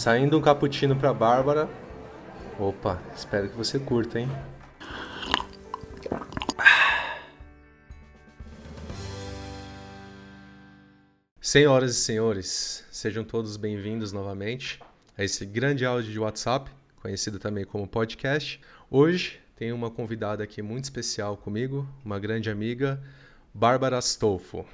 Saindo um cappuccino pra Bárbara. Opa, espero que você curta, hein? Senhoras e senhores, sejam todos bem-vindos novamente a esse grande áudio de WhatsApp, conhecido também como podcast. Hoje tenho uma convidada aqui muito especial comigo, uma grande amiga, Bárbara Astolfo.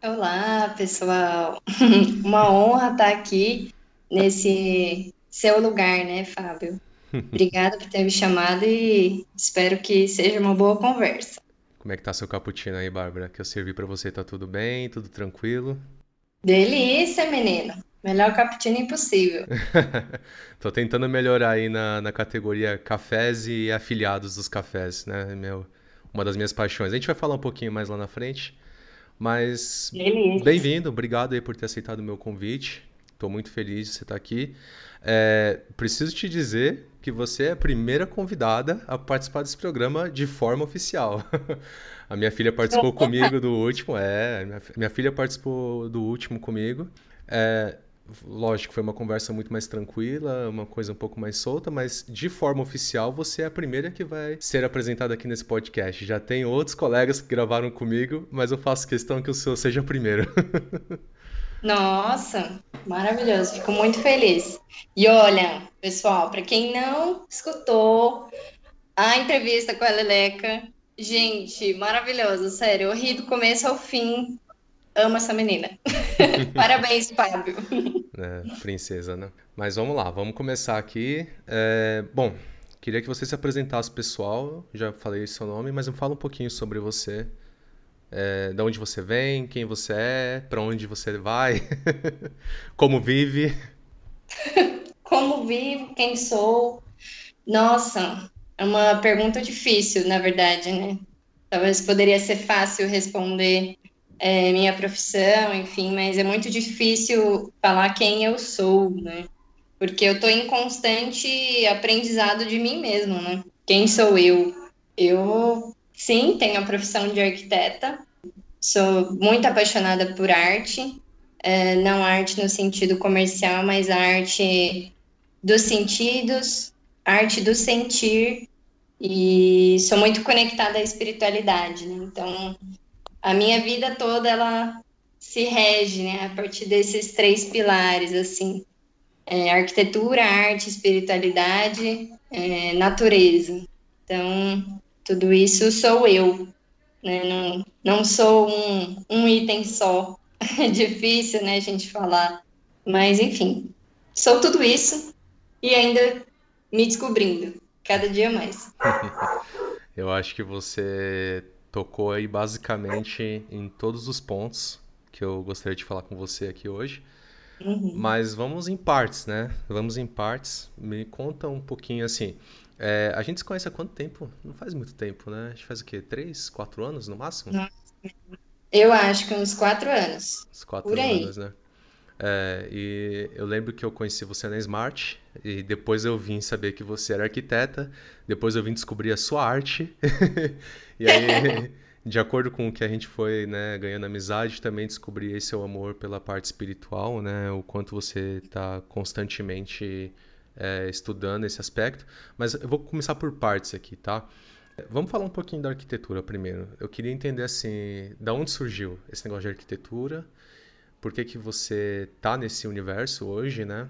Olá, pessoal. Uma honra estar aqui nesse seu lugar, né, Fábio? Obrigada por ter me chamado e espero que seja uma boa conversa. Como é que tá seu cappuccino aí, Bárbara? Que eu servi para você, tá tudo bem? Tudo tranquilo? Delícia, menino. Melhor cappuccino impossível. Tô tentando melhorar aí na, na categoria cafés e afiliados dos cafés, né? Meu, uma das minhas paixões. A gente vai falar um pouquinho mais lá na frente. Mas bem-vindo, obrigado aí por ter aceitado o meu convite. Estou muito feliz de você estar aqui. É, preciso te dizer que você é a primeira convidada a participar desse programa de forma oficial. a minha filha participou comigo do último, é, minha, minha filha participou do último comigo. É, lógico, foi uma conversa muito mais tranquila, uma coisa um pouco mais solta, mas de forma oficial você é a primeira que vai ser apresentada aqui nesse podcast. Já tem outros colegas que gravaram comigo, mas eu faço questão que o seu seja o primeiro. Nossa, maravilhoso, fico muito feliz. E olha, pessoal, para quem não escutou a entrevista com a Leleca, gente, maravilhoso, sério, eu ri do começo ao fim. Amo essa menina. Parabéns, Fábio. É, princesa, né? Mas vamos lá, vamos começar aqui. É, bom, queria que você se apresentasse, pessoal. Já falei seu nome, mas me fala um pouquinho sobre você é, de onde você vem, quem você é, para onde você vai, como vive. como vivo, quem sou. Nossa, é uma pergunta difícil, na verdade, né? Talvez poderia ser fácil responder é, minha profissão, enfim, mas é muito difícil falar quem eu sou, né? Porque eu estou em constante aprendizado de mim mesmo, né? Quem sou eu? Eu Sim, tenho a profissão de arquiteta. Sou muito apaixonada por arte, é, não arte no sentido comercial, mas arte dos sentidos, arte do sentir, e sou muito conectada à espiritualidade, né? Então, a minha vida toda ela se rege, né, a partir desses três pilares, assim, é, arquitetura, arte, espiritualidade, é, natureza. Então, tudo isso sou eu, né? Não, não sou um, um item só. É difícil, né, a gente falar. Mas, enfim, sou tudo isso e ainda me descobrindo, cada dia mais. eu acho que você tocou aí basicamente em todos os pontos que eu gostaria de falar com você aqui hoje. Uhum. Mas vamos em partes, né? Vamos em partes. Me conta um pouquinho assim. É, a gente se conhece há quanto tempo? Não faz muito tempo, né? A gente faz o quê? Três, quatro anos no máximo? Eu acho que uns quatro anos. Uns quatro anos, né? É, e eu lembro que eu conheci você na Smart e depois eu vim saber que você era arquiteta, depois eu vim descobrir a sua arte e aí, de acordo com o que a gente foi né, ganhando amizade, também descobri esse seu amor pela parte espiritual, né? O quanto você está constantemente é, estudando esse aspecto, mas eu vou começar por partes aqui, tá? Vamos falar um pouquinho da arquitetura primeiro. Eu queria entender assim, da onde surgiu esse negócio de arquitetura, por que, que você tá nesse universo hoje, né?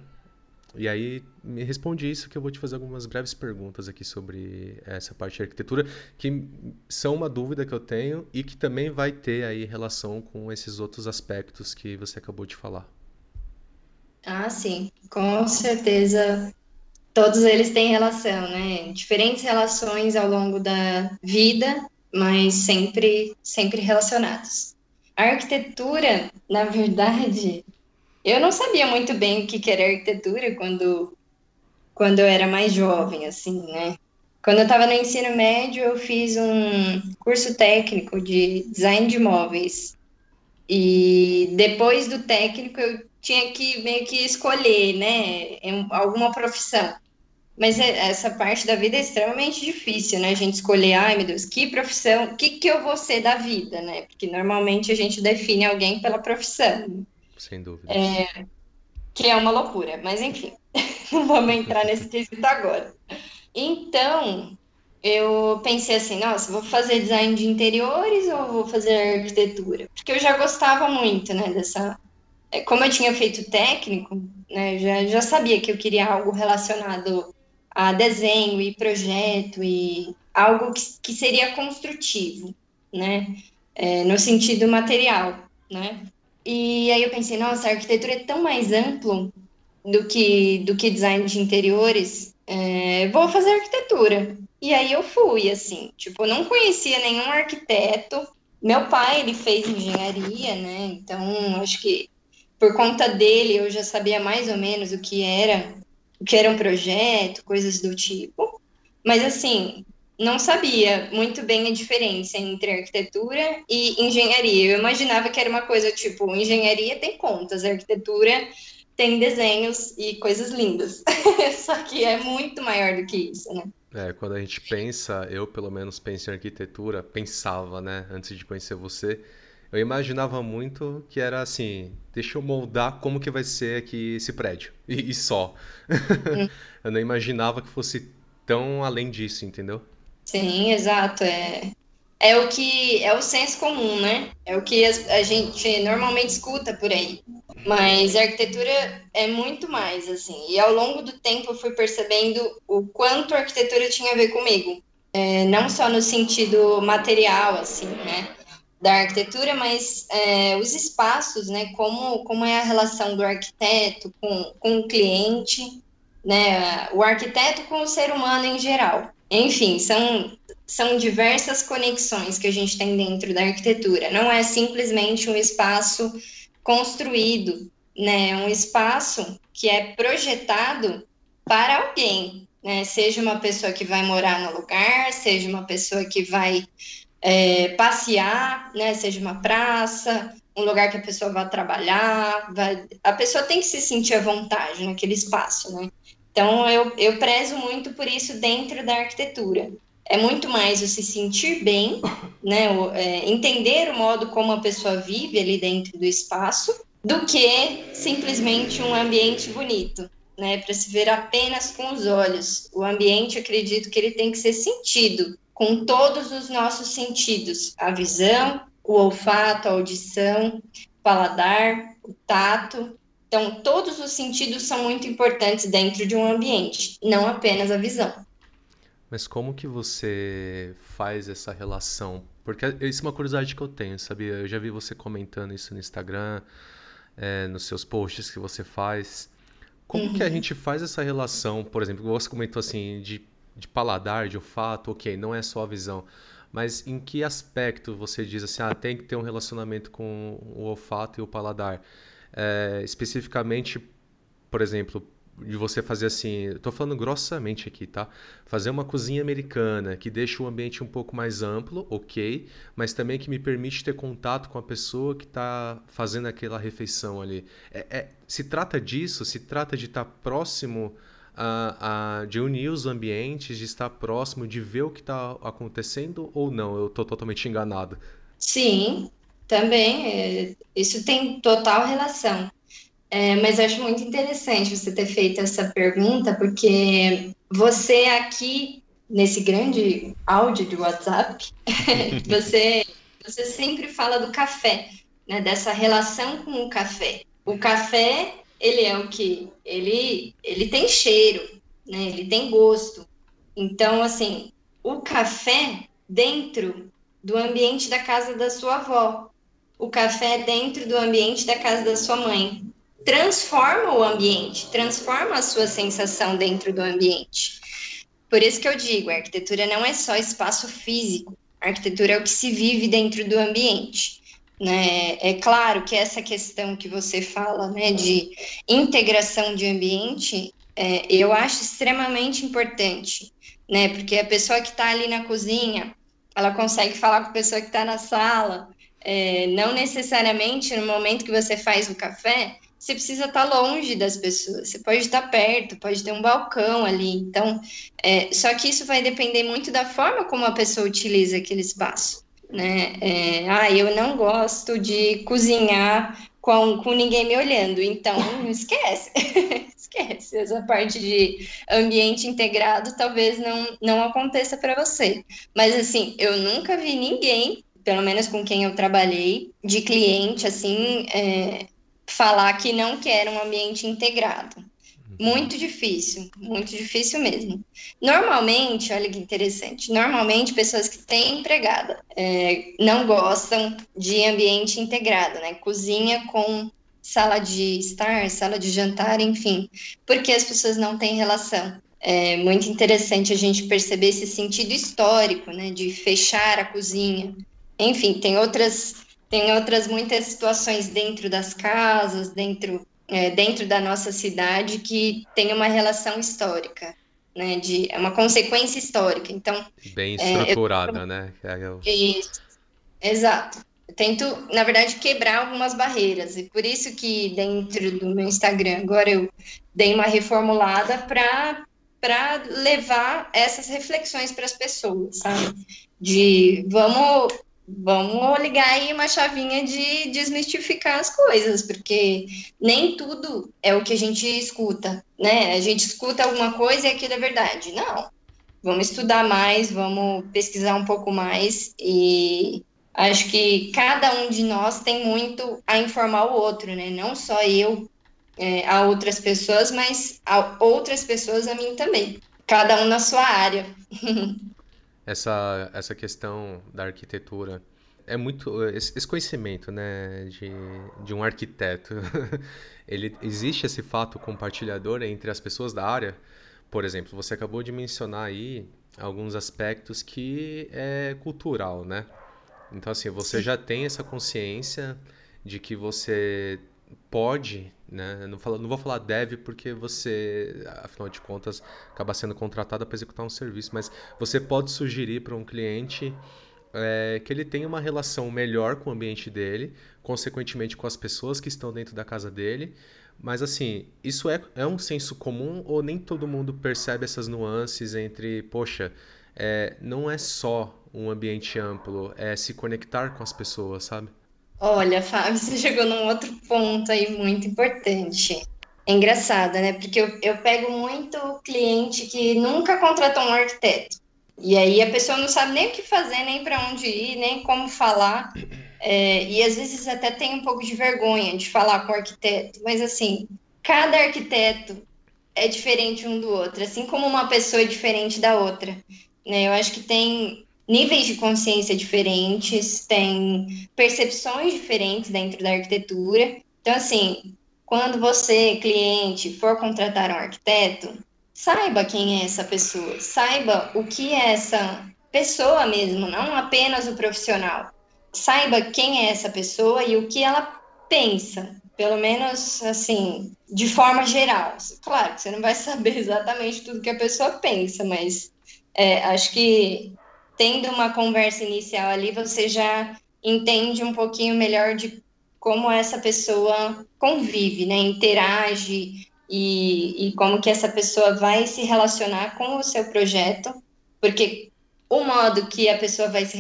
E aí me responde isso que eu vou te fazer algumas breves perguntas aqui sobre essa parte de arquitetura, que são uma dúvida que eu tenho e que também vai ter aí relação com esses outros aspectos que você acabou de falar. Ah, sim, com certeza. Todos eles têm relação, né? Diferentes relações ao longo da vida, mas sempre, sempre relacionados. A arquitetura, na verdade, eu não sabia muito bem o que era arquitetura quando, quando eu era mais jovem, assim, né? Quando eu estava no ensino médio, eu fiz um curso técnico de design de móveis. E depois do técnico, eu tinha que meio que escolher, né, alguma profissão. Mas é, essa parte da vida é extremamente difícil, né? A gente escolher, ai meu Deus, que profissão, o que, que eu vou ser da vida, né? Porque normalmente a gente define alguém pela profissão. Sem dúvida. É, que é uma loucura, mas enfim, não vamos entrar nesse quesito agora. Então, eu pensei assim, nossa, vou fazer design de interiores ou vou fazer arquitetura? Porque eu já gostava muito, né, dessa... É, como eu tinha feito técnico, né, já, já sabia que eu queria algo relacionado a desenho e projeto e algo que, que seria construtivo, né, é, no sentido material, né. E aí eu pensei, nossa, a arquitetura é tão mais amplo do que, do que design de interiores, é, vou fazer arquitetura. E aí eu fui, assim, tipo, não conhecia nenhum arquiteto. Meu pai, ele fez engenharia, né? Então, acho que por conta dele eu já sabia mais ou menos o que era, o que era um projeto, coisas do tipo. Mas assim, não sabia muito bem a diferença entre arquitetura e engenharia. Eu imaginava que era uma coisa tipo, engenharia tem contas, arquitetura tem desenhos e coisas lindas. Só que é muito maior do que isso, né? É, quando a gente pensa, eu pelo menos penso em arquitetura, pensava, né, antes de conhecer você, eu imaginava muito que era assim, deixa eu moldar como que vai ser aqui esse prédio, e, e só. Hum. eu não imaginava que fosse tão além disso, entendeu? Sim, exato, é é o que é o senso comum, né? É o que a, a, gente normalmente escuta por aí. Mas a arquitetura é muito mais, assim. E ao longo do tempo eu fui percebendo o quanto a arquitetura tinha a ver comigo. É, não só no sentido material, assim, né? Da arquitetura, mas é, os espaços, né? Como, como é a relação do arquiteto com, com o cliente, né? O arquiteto com o ser humano em geral. Enfim, são são diversas conexões que a gente tem dentro da arquitetura. Não é simplesmente um espaço construído, né? É um espaço que é projetado para alguém, né? Seja uma pessoa que vai morar no lugar, seja uma pessoa que vai é, passear, né? Seja uma praça, um lugar que a pessoa vai trabalhar, vai... a pessoa tem que se sentir à vontade naquele espaço, né? Então, eu, eu prezo muito por isso dentro da arquitetura é muito mais o se sentir bem, né, o, é, entender o modo como a pessoa vive ali dentro do espaço, do que simplesmente um ambiente bonito, né, para se ver apenas com os olhos. O ambiente, acredito que ele tem que ser sentido com todos os nossos sentidos: a visão, o olfato, a audição, o paladar, o tato. Então, todos os sentidos são muito importantes dentro de um ambiente, não apenas a visão. Mas como que você faz essa relação? Porque isso é uma curiosidade que eu tenho, sabia? Eu já vi você comentando isso no Instagram, é, nos seus posts que você faz. Como uhum. que a uhum. gente faz essa relação, por exemplo, você comentou assim, de, de paladar, de olfato, ok, não é só a visão. Mas em que aspecto você diz assim, ah, tem que ter um relacionamento com o olfato e o paladar? É, especificamente, por exemplo, de você fazer assim, estou falando grossamente aqui, tá? Fazer uma cozinha americana que deixa o ambiente um pouco mais amplo, ok, mas também que me permite ter contato com a pessoa que está fazendo aquela refeição ali. É, é, se trata disso, se trata de estar tá próximo, a, a, de unir os ambientes, de estar próximo, de ver o que está acontecendo ou não? Eu estou totalmente enganado. Sim, também. É, isso tem total relação. É, mas eu acho muito interessante você ter feito essa pergunta, porque você aqui, nesse grande áudio de WhatsApp, você, você sempre fala do café, né, dessa relação com o café. O café, ele é o que? Ele, ele tem cheiro, né, ele tem gosto. Então, assim, o café dentro do ambiente da casa da sua avó, o café dentro do ambiente da casa da sua mãe, transforma o ambiente, transforma a sua sensação dentro do ambiente. Por isso que eu digo, a arquitetura não é só espaço físico, a arquitetura é o que se vive dentro do ambiente. Né? É claro que essa questão que você fala né, de integração de ambiente, é, eu acho extremamente importante, né? Porque a pessoa que está ali na cozinha, ela consegue falar com a pessoa que está na sala, é, não necessariamente no momento que você faz o café, você precisa estar longe das pessoas. Você pode estar perto, pode ter um balcão ali. Então, é, só que isso vai depender muito da forma como a pessoa utiliza aquele espaço. Né? É, ah, eu não gosto de cozinhar com, com ninguém me olhando, então esquece. esquece. Essa parte de ambiente integrado talvez não, não aconteça para você. Mas assim, eu nunca vi ninguém, pelo menos com quem eu trabalhei, de cliente, assim, é, falar que não quer um ambiente integrado. Muito difícil, muito difícil mesmo. Normalmente, olha que interessante, normalmente pessoas que têm empregada é, não gostam de ambiente integrado, né? Cozinha com sala de estar, sala de jantar, enfim, porque as pessoas não têm relação. É muito interessante a gente perceber esse sentido histórico, né, de fechar a cozinha. Enfim, tem outras tem outras muitas situações dentro das casas, dentro é, dentro da nossa cidade que tem uma relação histórica, né? De, é uma consequência histórica. Então, bem estruturada, é, eu, né? É isso, exato. Eu tento, na verdade, quebrar algumas barreiras e por isso que dentro do meu Instagram agora eu dei uma reformulada para para levar essas reflexões para as pessoas, sabe? De vamos vamos ligar aí uma chavinha de desmistificar as coisas, porque nem tudo é o que a gente escuta, né? A gente escuta alguma coisa e aquilo é verdade. Não. Vamos estudar mais, vamos pesquisar um pouco mais e acho que cada um de nós tem muito a informar o outro, né? Não só eu é, a outras pessoas, mas a outras pessoas a mim também. Cada um na sua área. essa, essa questão da arquitetura. É muito esse, conhecimento né de, de um arquiteto ele existe esse fato compartilhador entre as pessoas da área? Por exemplo você acabou de mencionar aí alguns aspectos que é cultural né? Então assim você já tem essa consciência de que você pode, né? Não, não vou falar deve porque você, afinal de contas, acaba sendo contratado para executar um serviço, mas você pode sugerir para um cliente é, que ele tenha uma relação melhor com o ambiente dele, consequentemente com as pessoas que estão dentro da casa dele. Mas assim, isso é, é um senso comum ou nem todo mundo percebe essas nuances entre, poxa, é, não é só um ambiente amplo, é se conectar com as pessoas, sabe? Olha, Fábio, você chegou num outro ponto aí muito importante. É engraçado, né? Porque eu, eu pego muito cliente que nunca contratou um arquiteto. E aí a pessoa não sabe nem o que fazer, nem para onde ir, nem como falar. É, e às vezes até tem um pouco de vergonha de falar com o arquiteto. Mas assim, cada arquiteto é diferente um do outro, assim como uma pessoa é diferente da outra. Né? Eu acho que tem níveis de consciência diferentes, tem percepções diferentes dentro da arquitetura. Então, assim, quando você, cliente, for contratar um arquiteto, saiba quem é essa pessoa, saiba o que é essa pessoa mesmo, não apenas o profissional. Saiba quem é essa pessoa e o que ela pensa, pelo menos assim, de forma geral. Claro que você não vai saber exatamente tudo que a pessoa pensa, mas é, acho que tendo uma conversa inicial ali, você já entende um pouquinho melhor de como essa pessoa convive, né, interage e, e como que essa pessoa vai se relacionar com o seu projeto, porque o modo que a pessoa vai se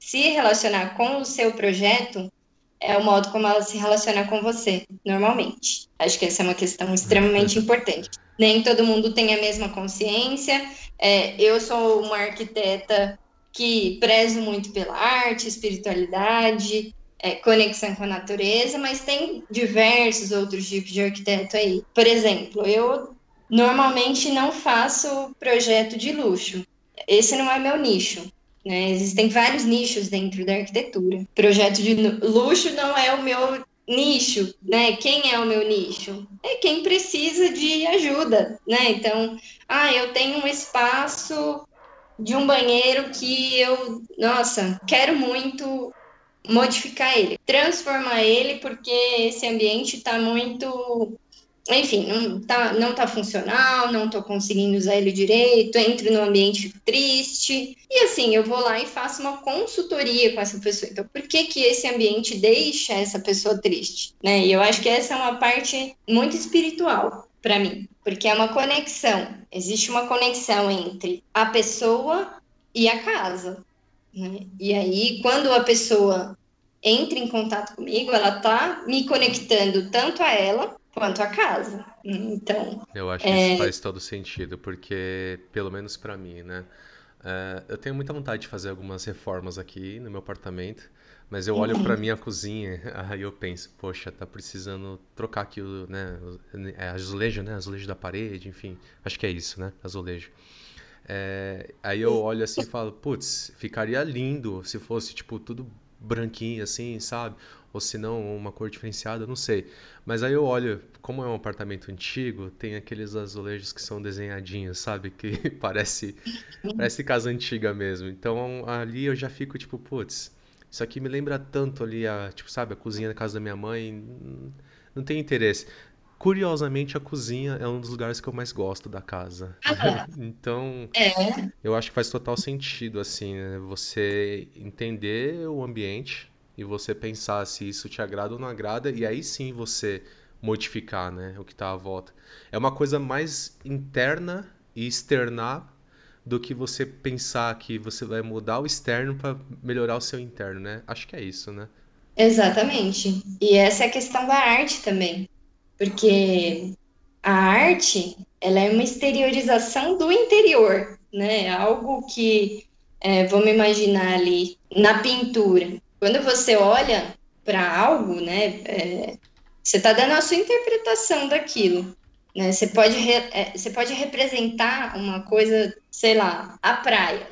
se relacionar com o seu projeto é o modo como ela se relaciona com você, normalmente. Acho que essa é uma questão extremamente importante. Nem todo mundo tem a mesma consciência, é, eu sou uma arquiteta que prezo muito pela arte, espiritualidade, é, conexão com a natureza, mas tem diversos outros tipos de arquiteto aí. Por exemplo, eu normalmente não faço projeto de luxo. Esse não é meu nicho. Né? Existem vários nichos dentro da arquitetura. Projeto de luxo não é o meu nicho, né? Quem é o meu nicho? É quem precisa de ajuda, né? Então, ah, eu tenho um espaço de um banheiro que eu, nossa, quero muito modificar ele, transformar ele porque esse ambiente está muito enfim, não tá, não tá funcional, não tô conseguindo usar ele direito, entro no ambiente triste. E assim, eu vou lá e faço uma consultoria com essa pessoa. Então, por que que esse ambiente deixa essa pessoa triste? Né? E eu acho que essa é uma parte muito espiritual para mim, porque é uma conexão. Existe uma conexão entre a pessoa e a casa. Né? E aí, quando a pessoa entra em contato comigo, ela tá me conectando tanto a ela quanto a casa. Então. Eu acho que é... isso faz todo sentido, porque, pelo menos para mim, né? É, eu tenho muita vontade de fazer algumas reformas aqui no meu apartamento, mas eu olho para minha cozinha, aí eu penso, poxa, tá precisando trocar aqui o, né, é azulejo, né, azulejo da parede, enfim, acho que é isso, né, azulejo. É, aí eu olho assim e falo, putz, ficaria lindo se fosse tipo tudo branquinho assim, sabe? Ou se não, uma cor diferenciada, não sei. Mas aí eu olho, como é um apartamento antigo, tem aqueles azulejos que são desenhadinhos, sabe? Que parece, parece casa antiga mesmo. Então ali eu já fico tipo, putz, isso aqui me lembra tanto ali a, tipo, sabe, a cozinha da casa da minha mãe. Não tem interesse. Curiosamente, a cozinha é um dos lugares que eu mais gosto da casa. então, é. eu acho que faz total sentido, assim, né? você entender o ambiente e você pensar se isso te agrada ou não agrada, e aí sim você modificar, né, o que está à volta. É uma coisa mais interna e externar do que você pensar que você vai mudar o externo para melhorar o seu interno, né? Acho que é isso, né? Exatamente. E essa é a questão da arte também. Porque a arte, ela é uma exteriorização do interior, né? Algo que, é, vamos imaginar ali, na pintura. Quando você olha para algo, né, é, você está dando a sua interpretação daquilo. Né? Você, pode re, é, você pode representar uma coisa, sei lá, a praia.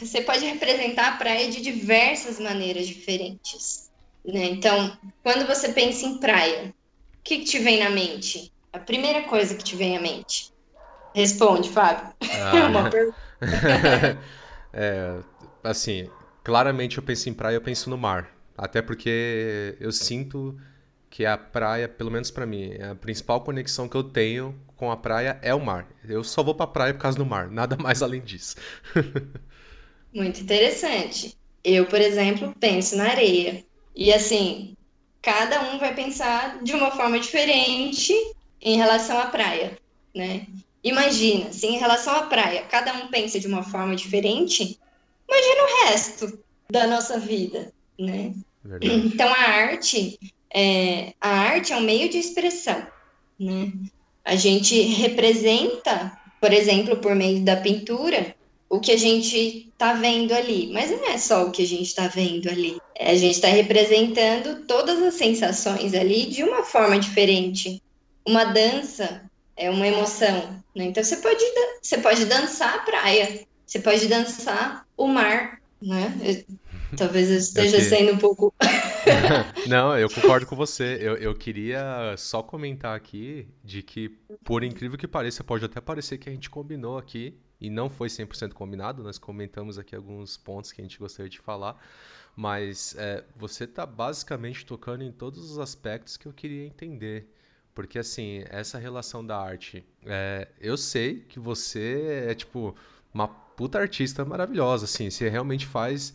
Você pode representar a praia de diversas maneiras diferentes. Né? Então, quando você pensa em praia, o que, que te vem na mente? A primeira coisa que te vem à mente. Responde, Fábio. Ah, uma pergunta. é, assim, Claramente eu penso em praia, eu penso no mar. Até porque eu sinto que a praia, pelo menos para mim, a principal conexão que eu tenho com a praia é o mar. Eu só vou pra praia por causa do mar, nada mais além disso. Muito interessante. Eu, por exemplo, penso na areia. E assim, cada um vai pensar de uma forma diferente em relação à praia, né? Imagina, se em relação à praia cada um pensa de uma forma diferente, imagina o resto da nossa vida, né? Verdade. Então a arte, é, a arte é um meio de expressão, né? A gente representa, por exemplo, por meio da pintura, o que a gente está vendo ali, mas não é só o que a gente está vendo ali. A gente está representando todas as sensações ali de uma forma diferente. Uma dança é uma emoção, né? Então você pode, você pode dançar a praia, você pode dançar o mar, né? Talvez eu esteja eu que... sendo um pouco. Não, eu concordo com você. Eu, eu queria só comentar aqui de que, por incrível que pareça, pode até parecer que a gente combinou aqui, e não foi 100% combinado, nós comentamos aqui alguns pontos que a gente gostaria de falar, mas é, você está basicamente tocando em todos os aspectos que eu queria entender. Porque, assim, essa relação da arte, é, eu sei que você é, tipo, uma puta artista maravilhosa, assim, você realmente faz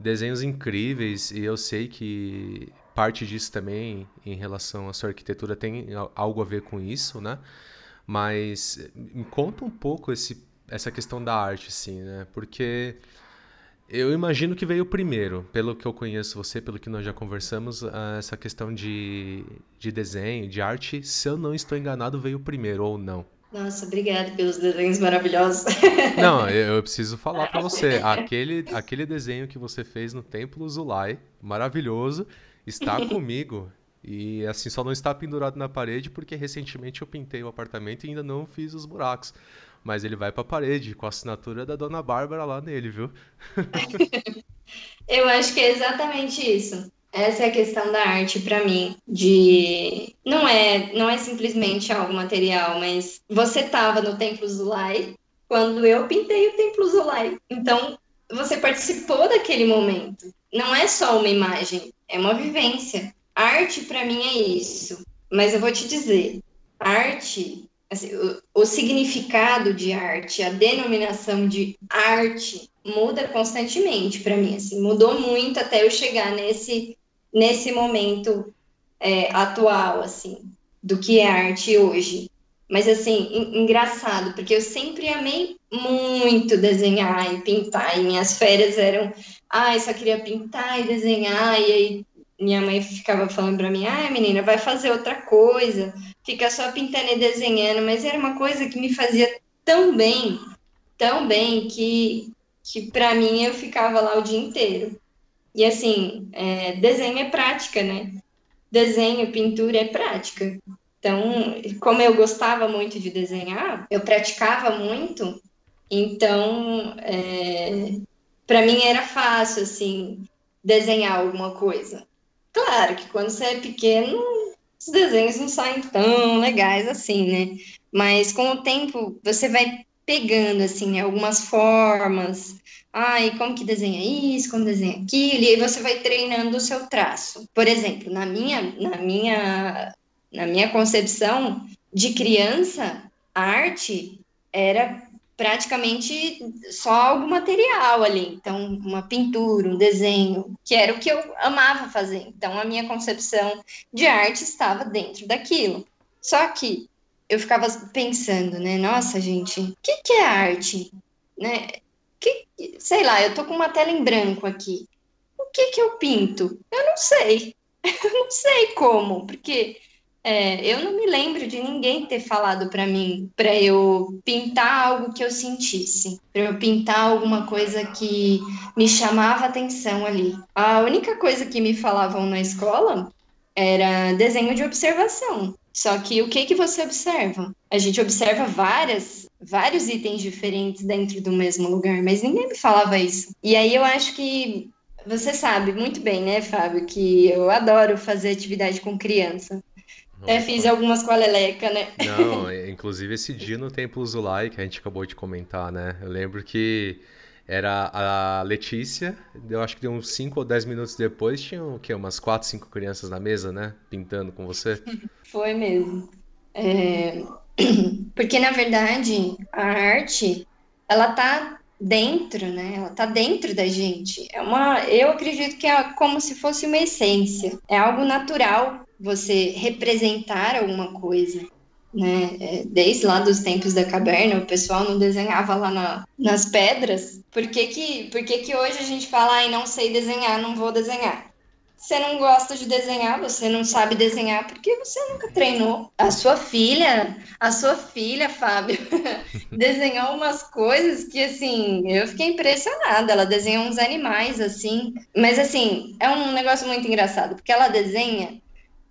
desenhos incríveis e eu sei que parte disso também em relação à sua arquitetura tem algo a ver com isso, né? Mas me conta um pouco esse, essa questão da arte, assim, né? Porque eu imagino que veio primeiro, pelo que eu conheço você, pelo que nós já conversamos, essa questão de, de desenho, de arte, se eu não estou enganado, veio primeiro ou não. Nossa, obrigada pelos desenhos maravilhosos. Não, eu preciso falar para você. Aquele, aquele desenho que você fez no Templo Zulai, maravilhoso, está comigo. E assim, só não está pendurado na parede porque recentemente eu pintei o apartamento e ainda não fiz os buracos. Mas ele vai para a parede com a assinatura da dona Bárbara lá nele, viu? eu acho que é exatamente isso. Essa é a questão da arte para mim, de não é, não é simplesmente algo material, mas você estava no Templo Zulai quando eu pintei o Templo Zulai. Então, você participou daquele momento. Não é só uma imagem, é uma vivência. Arte para mim é isso. Mas eu vou te dizer, arte, assim, o, o significado de arte, a denominação de arte muda constantemente para mim, assim, mudou muito até eu chegar nesse nesse momento é, atual, assim, do que é arte hoje. Mas assim, engraçado, porque eu sempre amei muito desenhar e pintar, e minhas férias eram, ah, eu só queria pintar e desenhar, e aí minha mãe ficava falando para mim, ah, menina, vai fazer outra coisa, fica só pintando e desenhando, mas era uma coisa que me fazia tão bem, tão bem, que, que para mim eu ficava lá o dia inteiro. E assim, é, desenho é prática, né? Desenho, pintura é prática. Então, como eu gostava muito de desenhar, eu praticava muito, então, é, para mim era fácil, assim, desenhar alguma coisa. Claro que quando você é pequeno, os desenhos não saem tão legais assim, né? Mas com o tempo, você vai pegando, assim, algumas formas. Ai, como que desenha isso, como desenha aquilo, e aí você vai treinando o seu traço. Por exemplo, na minha, na minha na minha concepção de criança, a arte era praticamente só algo material ali. Então, uma pintura, um desenho, que era o que eu amava fazer. Então, a minha concepção de arte estava dentro daquilo. Só que eu ficava pensando, né? Nossa, gente, o que, que é arte? Né? Que, sei lá, eu tô com uma tela em branco aqui. O que que eu pinto? Eu não sei. Eu não sei como, porque é, eu não me lembro de ninguém ter falado para mim para eu pintar algo que eu sentisse, para eu pintar alguma coisa que me chamava atenção ali. A única coisa que me falavam na escola era desenho de observação. Só que o que que você observa? A gente observa várias, vários itens diferentes dentro do mesmo lugar, mas ninguém me falava isso. E aí eu acho que você sabe muito bem, né, Fábio, que eu adoro fazer atividade com criança. Até fiz algumas com a Leleca, né? Não, inclusive esse dia no Templo Zulai, que a gente acabou de comentar, né? Eu lembro que era a Letícia, eu acho que deu uns 5 ou 10 minutos depois, tinham o quê? Umas 4, 5 crianças na mesa, né? Pintando com você. Foi mesmo. É... Porque, na verdade, a arte, ela tá dentro, né? Ela tá dentro da gente. É uma, eu acredito que é como se fosse uma essência. É algo natural você representar alguma coisa. Né? É, desde lá dos tempos da caverna, o pessoal não desenhava lá na, nas pedras. Por que, que, por que, que hoje a gente fala, ai, não sei desenhar, não vou desenhar? Você não gosta de desenhar, você não sabe desenhar porque você nunca treinou. A sua filha, a sua filha, Fábio, desenhou umas coisas que assim, eu fiquei impressionada. Ela desenha uns animais assim, mas assim, é um negócio muito engraçado, porque ela desenha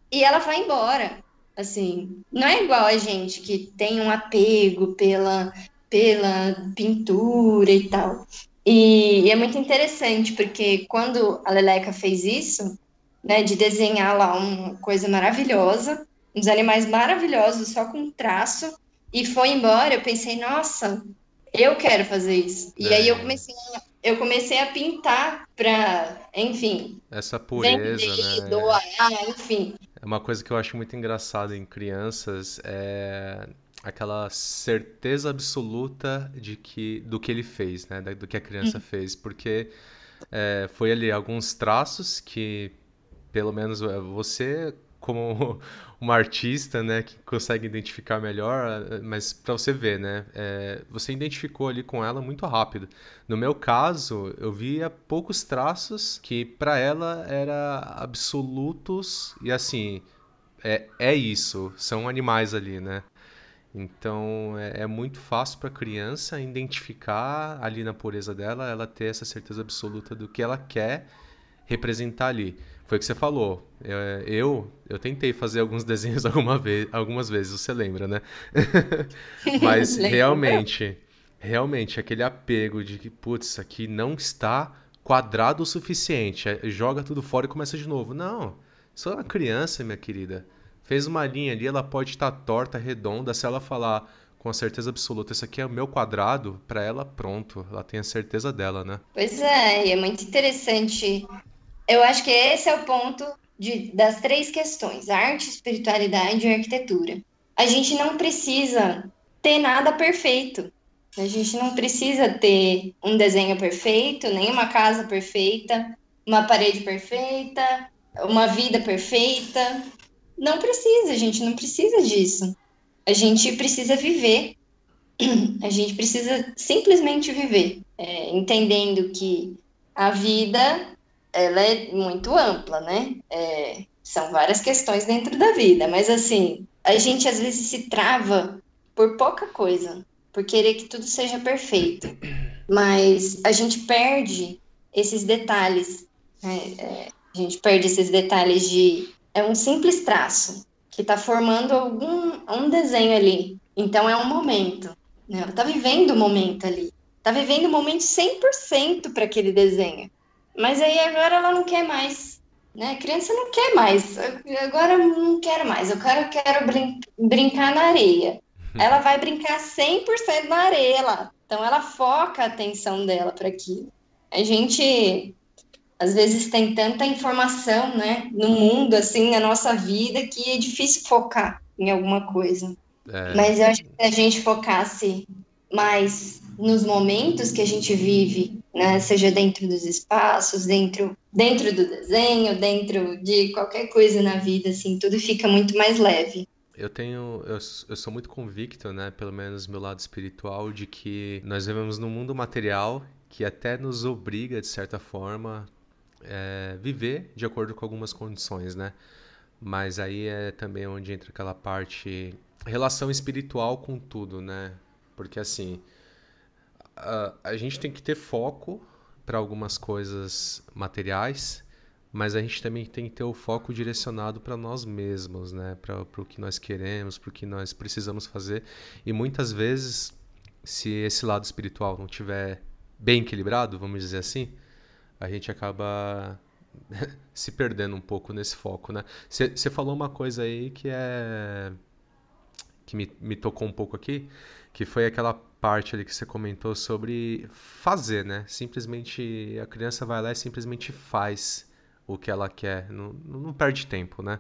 e ela vai embora. Assim, não é igual a gente que tem um apego pela, pela pintura e tal. E, e é muito interessante, porque quando a Leleca fez isso, né, de desenhar lá uma coisa maravilhosa, uns animais maravilhosos, só com traço, e foi embora, eu pensei, nossa, eu quero fazer isso. E aí eu é. comecei a, eu comecei a pintar para, enfim, essa pureza, vender, né? doar, enfim. É uma coisa que eu acho muito engraçada em crianças é aquela certeza absoluta de que do que ele fez, né? Do que a criança hum. fez, porque é, foi ali alguns traços que pelo menos é, você como uma artista, né, que consegue identificar melhor, mas para você ver, né, é, você identificou ali com ela muito rápido. No meu caso, eu via poucos traços que para ela era absolutos e assim é, é isso, são animais ali, né? Então é, é muito fácil para a criança identificar ali na pureza dela, ela ter essa certeza absoluta do que ela quer representar ali. Foi o que você falou. É, eu, eu tentei fazer alguns desenhos alguma vez, algumas vezes, você lembra, né? Mas realmente, realmente, aquele apego de que, putz, isso aqui não está quadrado o suficiente. É, joga tudo fora e começa de novo. Não, sou uma criança, minha querida. Fez uma linha ali, ela pode estar torta, redonda. Se ela falar com certeza absoluta, isso aqui é o meu quadrado, para ela, pronto. Ela tem a certeza dela, né? Pois é, e é muito interessante eu acho que esse é o ponto de, das três questões: arte, espiritualidade e arquitetura. A gente não precisa ter nada perfeito. A gente não precisa ter um desenho perfeito, nem uma casa perfeita, uma parede perfeita, uma vida perfeita. Não precisa, a gente não precisa disso. a gente precisa viver, a gente precisa simplesmente viver, é, entendendo que a vida ela é muito ampla, né? É, são várias questões dentro da vida, mas assim, a gente às vezes se trava por pouca coisa, por querer que tudo seja perfeito, mas a gente perde esses detalhes, né? é, a gente perde esses detalhes de é um simples traço que está formando algum um desenho ali, então é um momento, né? Ela está vivendo o momento ali, está vivendo o momento 100% para aquele desenho, mas aí agora ela não quer mais né? A criança não quer mais. Agora eu não quero mais. Eu quero, quero brin brincar na areia. Ela vai brincar 100% na areia lá. Então ela foca a atenção dela para aquilo. A gente às vezes tem tanta informação, né, no mundo assim, na nossa vida que é difícil focar em alguma coisa. É. Mas eu acho que se a gente focasse mais nos momentos que a gente vive, né, seja dentro dos espaços, dentro, dentro do desenho, dentro de qualquer coisa na vida, assim, tudo fica muito mais leve. Eu tenho, eu, eu sou muito convicto, né, pelo menos meu lado espiritual, de que nós vivemos num mundo material que até nos obriga, de certa forma, é, viver de acordo com algumas condições, né? Mas aí é também onde entra aquela parte relação espiritual com tudo, né? Porque assim, a, a gente tem que ter foco para algumas coisas materiais, mas a gente também tem que ter o foco direcionado para nós mesmos, né? Para o que nós queremos, para o que nós precisamos fazer. E muitas vezes, se esse lado espiritual não tiver bem equilibrado, vamos dizer assim, a gente acaba se perdendo um pouco nesse foco, né? Você falou uma coisa aí que é que me, me tocou um pouco aqui, que foi aquela parte ali que você comentou sobre fazer, né? Simplesmente a criança vai lá e simplesmente faz o que ela quer, não, não perde tempo, né?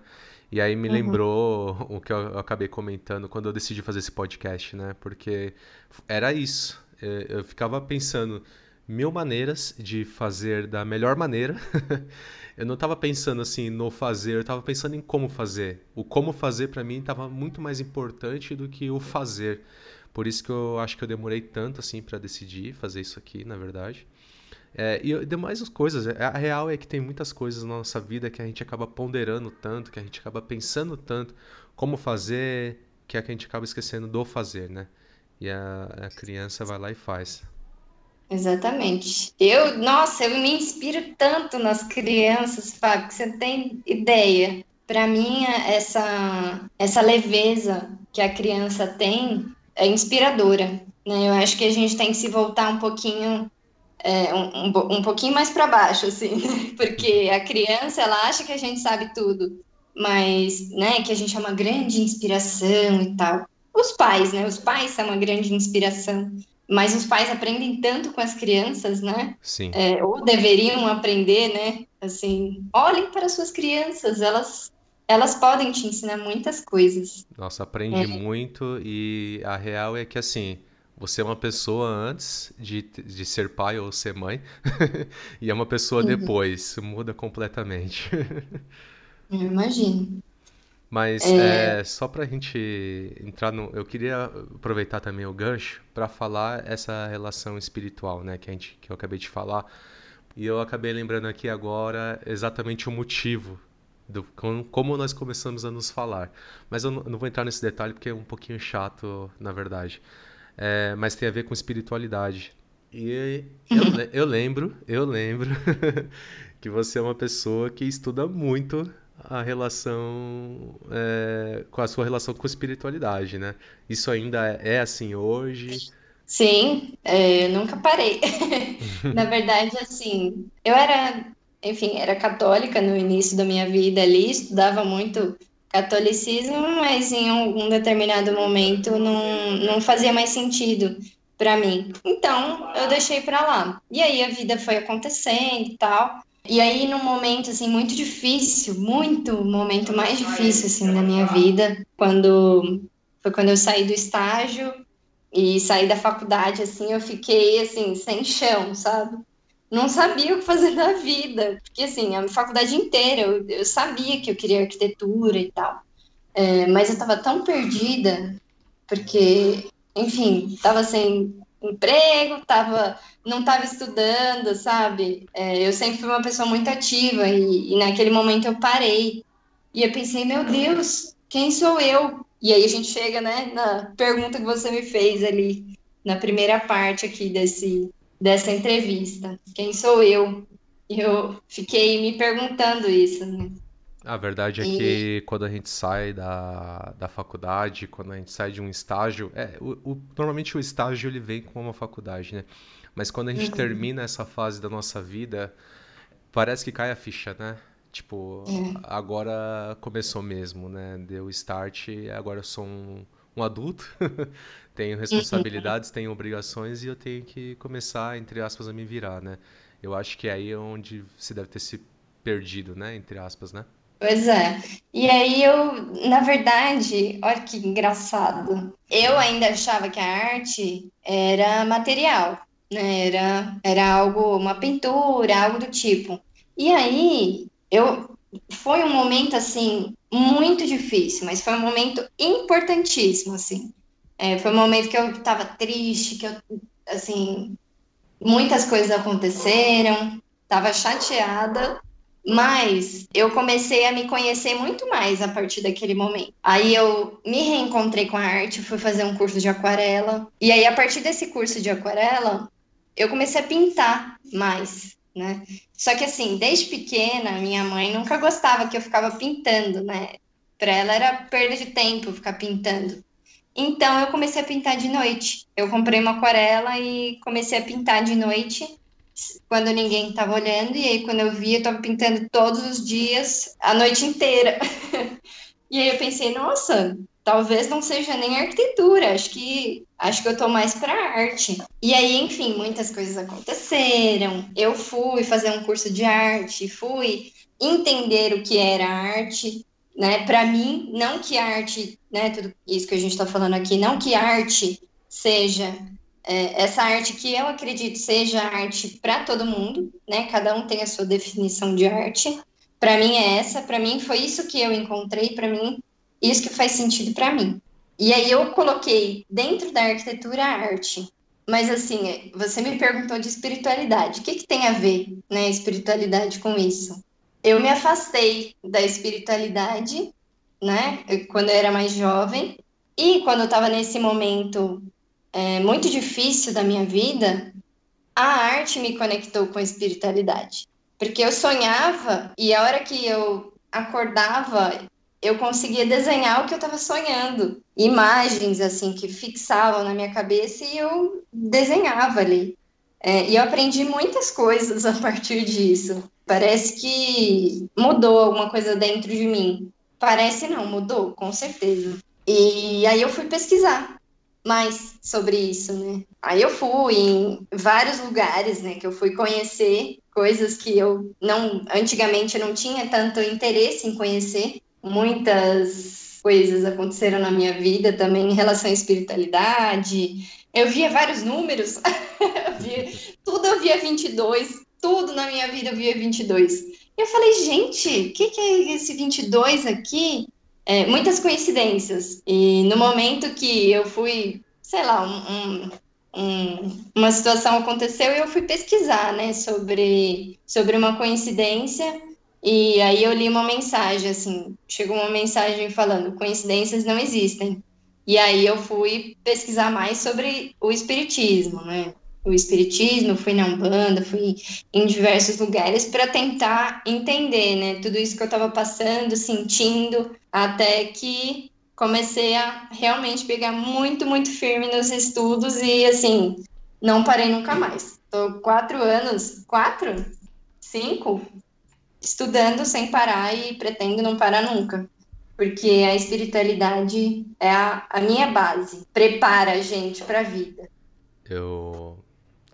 E aí me uhum. lembrou o que eu acabei comentando quando eu decidi fazer esse podcast, né? Porque era isso. Eu ficava pensando mil maneiras de fazer da melhor maneira. eu não estava pensando assim no fazer, eu estava pensando em como fazer. O como fazer para mim estava muito mais importante do que o fazer. Por isso que eu acho que eu demorei tanto assim para decidir fazer isso aqui, na verdade. É, e demais as coisas, é, a real é que tem muitas coisas na nossa vida que a gente acaba ponderando tanto, que a gente acaba pensando tanto como fazer, que é que a gente acaba esquecendo do fazer, né? E a, a criança vai lá e faz. Exatamente. Eu, nossa, eu me inspiro tanto nas crianças, Fábio, que você tem ideia. Para mim, essa, essa leveza que a criança tem é inspiradora. Né? Eu acho que a gente tem que se voltar um pouquinho é, um, um, um, pouquinho mais para baixo, assim, né? porque a criança ela acha que a gente sabe tudo, mas né, que a gente é uma grande inspiração e tal. Os pais, né? Os pais são uma grande inspiração, mas os pais aprendem tanto com as crianças, né? Sim. É, ou deveriam aprender, né? Assim, olhem para suas crianças, elas elas podem te ensinar muitas coisas. Nossa, aprende é. muito e a real é que assim, você é uma pessoa antes de, de ser pai ou ser mãe e é uma pessoa uhum. depois, muda completamente. Eu imagino. Mas é... É, só para a gente entrar no. Eu queria aproveitar também o gancho para falar essa relação espiritual, né? Que, a gente, que eu acabei de falar. E eu acabei lembrando aqui agora exatamente o motivo do como nós começamos a nos falar. Mas eu não, vou entrar nesse detalhe porque é um pouquinho chato, na verdade. É, mas tem a ver com espiritualidade. E eu, eu lembro, eu lembro que você é uma pessoa que estuda muito a relação é, com a sua relação com espiritualidade, né? Isso ainda é, é assim hoje? Sim, é, eu nunca parei. Na verdade, assim, eu era enfim, era católica no início da minha vida ali, estudava muito catolicismo, mas em um determinado momento não, não fazia mais sentido para mim. Então, eu deixei para lá. E aí a vida foi acontecendo e tal. E aí, num momento, assim, muito difícil, muito momento mais difícil, assim, da minha vida, quando foi quando eu saí do estágio e saí da faculdade, assim, eu fiquei, assim, sem chão, sabe? Não sabia o que fazer da vida, porque assim, a faculdade inteira eu, eu sabia que eu queria arquitetura e tal, é, mas eu estava tão perdida porque, enfim, estava sem emprego, tava, não estava estudando, sabe? É, eu sempre fui uma pessoa muito ativa e, e naquele momento eu parei. E eu pensei, meu Deus, quem sou eu? E aí a gente chega, né, na pergunta que você me fez ali, na primeira parte aqui desse, dessa entrevista. Quem sou eu? Eu fiquei me perguntando isso, né? A verdade é E- que quando a gente sai da, da faculdade, quando a gente sai de um estágio, é, o, o- normalmente o estágio ele vem com uma faculdade, né? Mas quando a gente Uhum. termina essa fase da nossa vida, parece que cai a ficha, né? Tipo, É. agora começou mesmo, né? Deu start, agora eu sou um, um adulto, tenho responsabilidades, tenho obrigações e eu tenho que começar, entre aspas, a me virar, né? Eu acho que é aí onde se deve ter se perdido, né? Entre aspas, né? Pois é. E aí eu, na verdade, olha que engraçado. Eu ainda achava que a arte era material, né? Era, era algo, uma pintura, algo do tipo. E aí eu foi um momento assim muito difícil, mas foi um momento importantíssimo, assim. É, foi um momento que eu estava triste, que eu, assim, muitas coisas aconteceram, estava chateada. Mas eu comecei a me conhecer muito mais a partir daquele momento. Aí eu me reencontrei com a arte, fui fazer um curso de aquarela. E aí, a partir desse curso de aquarela, eu comecei a pintar mais, né? Só que assim, desde pequena, minha mãe nunca gostava que eu ficava pintando, né? Para ela era perda de tempo ficar pintando. Então eu comecei a pintar de noite. Eu comprei uma aquarela e comecei a pintar de noite quando ninguém estava olhando, e aí quando eu vi, eu estava pintando todos os dias, a noite inteira. e aí eu pensei, nossa, talvez não seja nem arquitetura, acho que acho que eu tô mais para arte. E aí, enfim, muitas coisas aconteceram. Eu fui fazer um curso de arte, fui entender o que era arte, né? Para mim, não que arte, né, tudo isso que a gente está falando aqui, não que arte seja é, essa arte que eu acredito seja arte para todo mundo, né? Cada um tem a sua definição de arte. Para mim é essa, para mim foi isso que eu encontrei, para mim isso que faz sentido para mim. E aí eu coloquei dentro da arquitetura a arte. Mas assim, você me perguntou de espiritualidade. O que, que tem a ver, né, espiritualidade com isso? Eu me afastei da espiritualidade, né, quando eu era mais jovem, e quando eu estava nesse momento é, muito difícil da minha vida, a arte me conectou com a espiritualidade. Porque eu sonhava e a hora que eu acordava, eu conseguia desenhar o que eu estava sonhando. Imagens, assim, que fixavam na minha cabeça e eu desenhava ali. É, e eu aprendi muitas coisas a partir disso. Parece que mudou alguma coisa dentro de mim. Parece não, mudou, com certeza. E aí eu fui pesquisar mais sobre isso, né? Aí eu fui em vários lugares, né, que eu fui conhecer coisas que eu não antigamente não tinha tanto interesse em conhecer. Muitas coisas aconteceram na minha vida também em relação à espiritualidade. Eu via vários números, eu via, tudo eu via 22, tudo na minha vida eu via 22. E eu falei, gente, o que, que é esse 22 aqui? É, muitas coincidências. E no momento que eu fui, sei lá, um, um, uma situação aconteceu e eu fui pesquisar, né, sobre, sobre uma coincidência. E aí eu li uma mensagem, assim, chegou uma mensagem falando: coincidências não existem. E aí eu fui pesquisar mais sobre o espiritismo, né? O espiritismo, fui na Umbanda, fui em diversos lugares para tentar entender, né? Tudo isso que eu estava passando, sentindo, até que comecei a realmente pegar muito, muito firme nos estudos e, assim, não parei nunca mais. Tô quatro anos, quatro? Cinco? Estudando sem parar e pretendo não parar nunca. Porque a espiritualidade é a, a minha base, prepara a gente para a vida. Eu,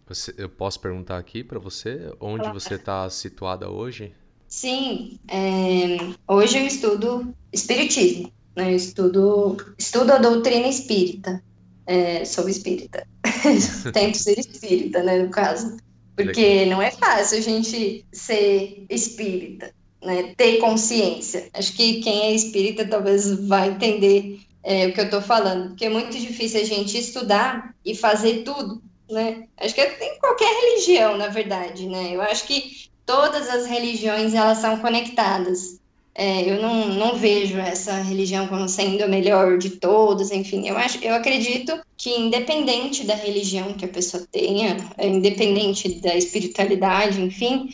você, eu posso perguntar aqui para você onde você está situada hoje? Sim, é, hoje eu estudo espiritismo, né? Eu estudo, estudo a doutrina espírita. É, sou espírita. Tento ser espírita, né, no caso. Porque não é fácil a gente ser espírita, né? Ter consciência. Acho que quem é espírita talvez vai entender é, o que eu estou falando, porque é muito difícil a gente estudar e fazer tudo, né? Acho que é em qualquer religião, na verdade, né? Eu acho que todas as religiões elas são conectadas. É, eu não, não vejo essa religião como sendo a melhor de todas, enfim. Eu, acho, eu acredito que, independente da religião que a pessoa tenha, é, independente da espiritualidade, enfim,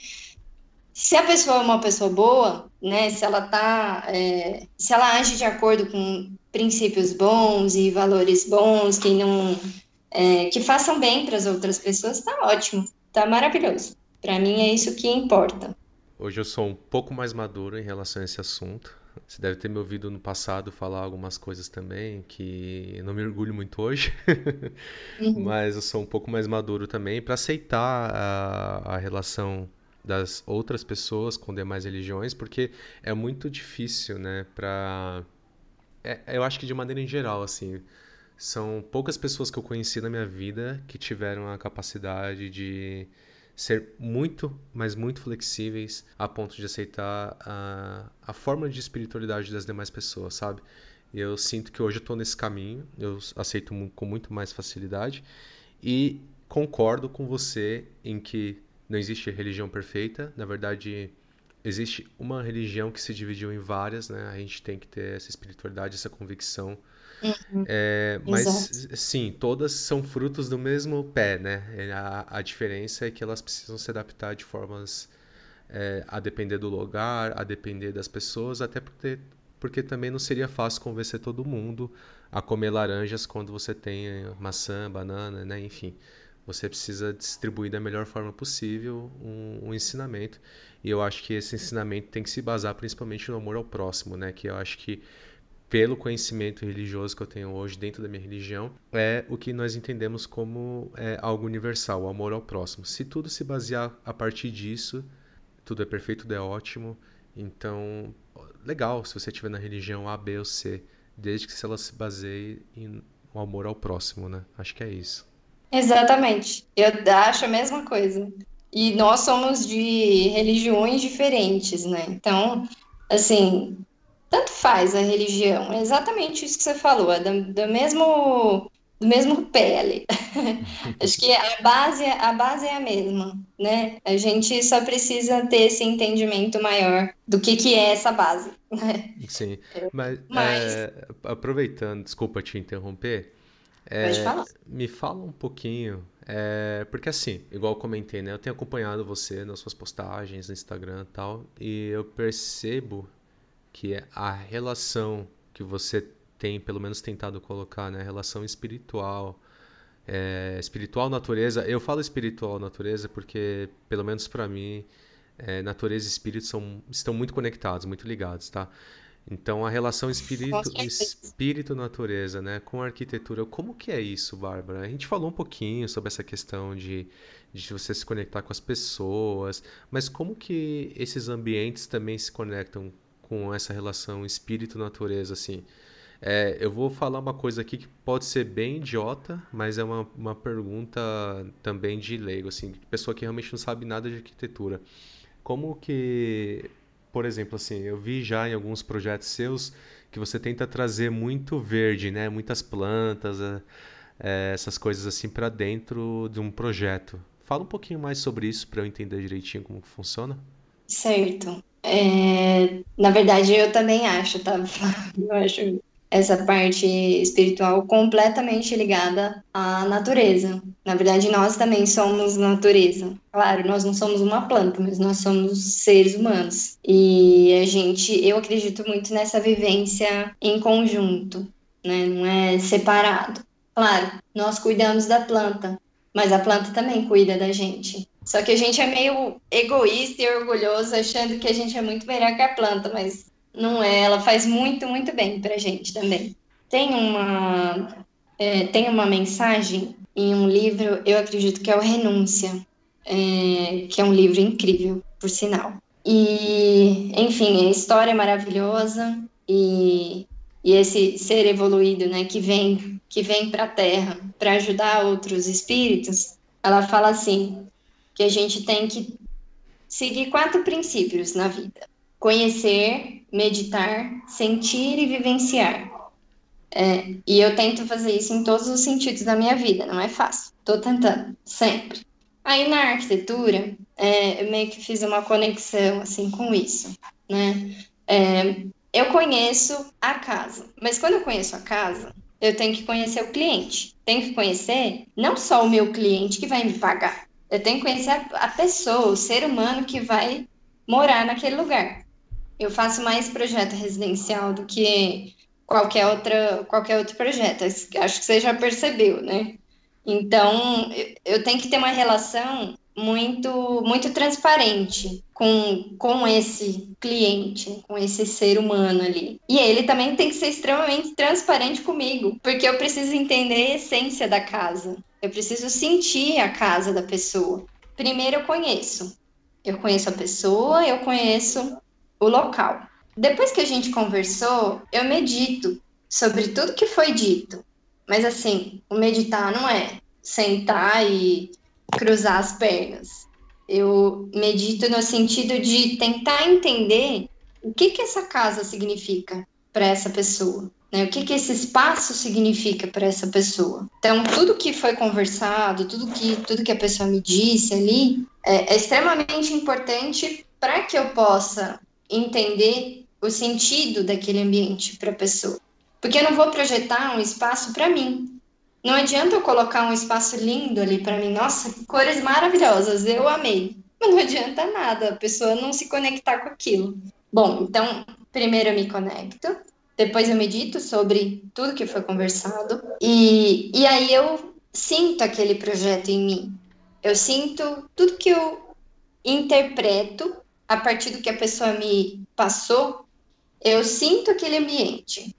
se a pessoa é uma pessoa boa, né, se ela tá, é, se ela age de acordo com princípios bons e valores bons, que não, é, que façam bem para as outras pessoas, tá ótimo, tá maravilhoso. Para mim é isso que importa. Hoje eu sou um pouco mais maduro em relação a esse assunto. Você deve ter me ouvido no passado falar algumas coisas também que eu não me orgulho muito hoje, uhum. mas eu sou um pouco mais maduro também para aceitar a, a relação das outras pessoas com demais religiões, porque é muito difícil, né, para é, eu acho que de maneira em geral, assim, são poucas pessoas que eu conheci na minha vida que tiveram a capacidade de ser muito, mas muito flexíveis a ponto de aceitar a, a forma de espiritualidade das demais pessoas, sabe? Eu sinto que hoje eu estou nesse caminho, eu aceito com muito mais facilidade e concordo com você em que não existe religião perfeita, na verdade existe uma religião que se dividiu em várias, né? A gente tem que ter essa espiritualidade, essa convicção Uhum. É, mas Exato. sim, todas são frutos do mesmo pé, né? A, a diferença é que elas precisam se adaptar de formas é, a depender do lugar, a depender das pessoas, até porque, porque também não seria fácil convencer todo mundo a comer laranjas quando você tem maçã, banana, né? Enfim, você precisa distribuir da melhor forma possível um, um ensinamento. E eu acho que esse ensinamento tem que se basar principalmente no amor ao próximo, né? Que eu acho que pelo conhecimento religioso que eu tenho hoje dentro da minha religião, é o que nós entendemos como é, algo universal, o amor ao próximo. Se tudo se basear a partir disso, tudo é perfeito, tudo é ótimo. Então, legal se você estiver na religião A, B ou C, desde que ela se baseie em o amor ao próximo, né? Acho que é isso. Exatamente. Eu acho a mesma coisa. E nós somos de religiões diferentes, né? Então, assim, tanto faz a religião, é exatamente isso que você falou, é do, do mesmo do mesmo pele. Acho que a base, a base é a mesma, né? A gente só precisa ter esse entendimento maior do que, que é essa base. Né? Sim, mas, mas... É, aproveitando, desculpa te interromper, é, me fala um pouquinho, é, porque assim, igual eu comentei, né? Eu tenho acompanhado você nas suas postagens no Instagram e tal, e eu percebo que é a relação que você tem, pelo menos tentado colocar, né? A relação espiritual, é, espiritual natureza. Eu falo espiritual natureza porque, pelo menos para mim, é, natureza e espírito são, estão muito conectados, muito ligados, tá? Então a relação espírito espírito natureza, né, com a arquitetura, como que é isso, Bárbara? A gente falou um pouquinho sobre essa questão de, de você se conectar com as pessoas, mas como que esses ambientes também se conectam com essa relação espírito-natureza, assim. É, eu vou falar uma coisa aqui que pode ser bem idiota, mas é uma, uma pergunta também de leigo, assim, pessoa que realmente não sabe nada de arquitetura. Como que, por exemplo, assim, eu vi já em alguns projetos seus que você tenta trazer muito verde, né, muitas plantas, é, é essas coisas assim para dentro de um projeto. Fala um pouquinho mais sobre isso para eu entender direitinho como funciona. Certo. É, na verdade, eu também acho, tá? Eu acho essa parte espiritual completamente ligada à natureza. Na verdade, nós também somos natureza. Claro, nós não somos uma planta, mas nós somos seres humanos. E a gente, eu acredito muito nessa vivência em conjunto, né? Não é separado. Claro, nós cuidamos da planta, mas a planta também cuida da gente. Só que a gente é meio egoísta e orgulhoso, achando que a gente é muito melhor que a planta, mas não é. Ela faz muito, muito bem pra gente também. Tem uma, é, tem uma mensagem em um livro, eu acredito que é o Renúncia, é, que é um livro incrível, por sinal. E, enfim, a história é maravilhosa e, e esse ser evoluído, né, que vem, que vem para a Terra para ajudar outros espíritos, ela fala assim: que a gente tem que seguir quatro princípios na vida: conhecer, meditar, sentir e vivenciar. É, e eu tento fazer isso em todos os sentidos da minha vida, não é fácil. Estou tentando, sempre. Aí na arquitetura, é, eu meio que fiz uma conexão assim com isso, né? É, eu conheço a casa, mas quando eu conheço a casa, eu tenho que conhecer o cliente. Tenho que conhecer não só o meu cliente que vai me pagar, eu tenho que conhecer a, a pessoa, o ser humano que vai morar naquele lugar. Eu faço mais projeto residencial do que qualquer outra qualquer outro projeto. Acho que você já percebeu, né? Então, eu tenho que ter uma relação muito muito transparente com, com esse cliente, com esse ser humano ali. E ele também tem que ser extremamente transparente comigo, porque eu preciso entender a essência da casa. Eu preciso sentir a casa da pessoa. Primeiro eu conheço. Eu conheço a pessoa, eu conheço o local. Depois que a gente conversou, eu medito sobre tudo que foi dito. Mas assim, o meditar não é sentar e cruzar as pernas. Eu medito no sentido de tentar entender o que que essa casa significa para essa pessoa. Né? O que, que esse espaço significa para essa pessoa? Então, tudo que foi conversado, tudo que, tudo que a pessoa me disse ali, é, é extremamente importante para que eu possa entender o sentido daquele ambiente para a pessoa. Porque eu não vou projetar um espaço para mim. Não adianta eu colocar um espaço lindo ali para mim. Nossa, cores maravilhosas, eu amei. Mas não adianta nada, a pessoa não se conectar com aquilo. Bom, então, primeiro eu me conecto, depois eu medito sobre tudo que foi conversado, e, e aí eu sinto aquele projeto em mim. Eu sinto tudo que eu interpreto a partir do que a pessoa me passou, eu sinto aquele ambiente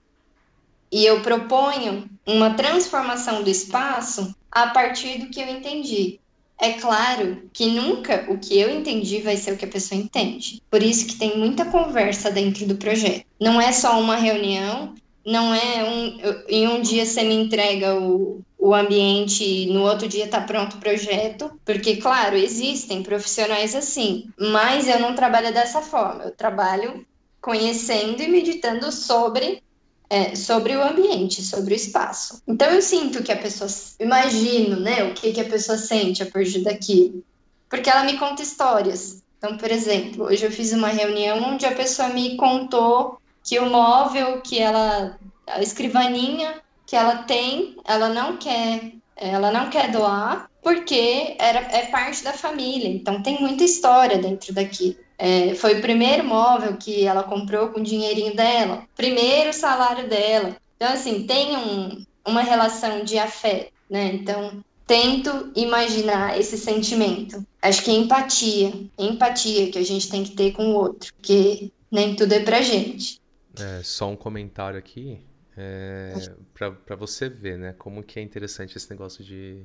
e eu proponho uma transformação do espaço a partir do que eu entendi. É claro que nunca o que eu entendi vai ser o que a pessoa entende. Por isso que tem muita conversa dentro do projeto. Não é só uma reunião, não é um. Em um dia você me entrega o, o ambiente no outro dia está pronto o projeto. Porque, claro, existem profissionais assim, mas eu não trabalho dessa forma. Eu trabalho conhecendo e meditando sobre é, sobre o ambiente, sobre o espaço. Então eu sinto que a pessoa, imagino, né, o que, que a pessoa sente a partir daquilo, porque ela me conta histórias. Então, por exemplo, hoje eu fiz uma reunião onde a pessoa me contou que o móvel que ela, a escrivaninha que ela tem, ela não quer, ela não quer doar porque era, é parte da família. Então tem muita história dentro daquilo. É, foi o primeiro móvel que ela comprou com o dinheirinho dela, primeiro salário dela. Então, assim, tem um, uma relação de afeto, né? Então, tento imaginar esse sentimento. Acho que é empatia, empatia que a gente tem que ter com o outro, porque nem tudo é pra gente. É, só um comentário aqui, é, para você ver, né, como que é interessante esse negócio de,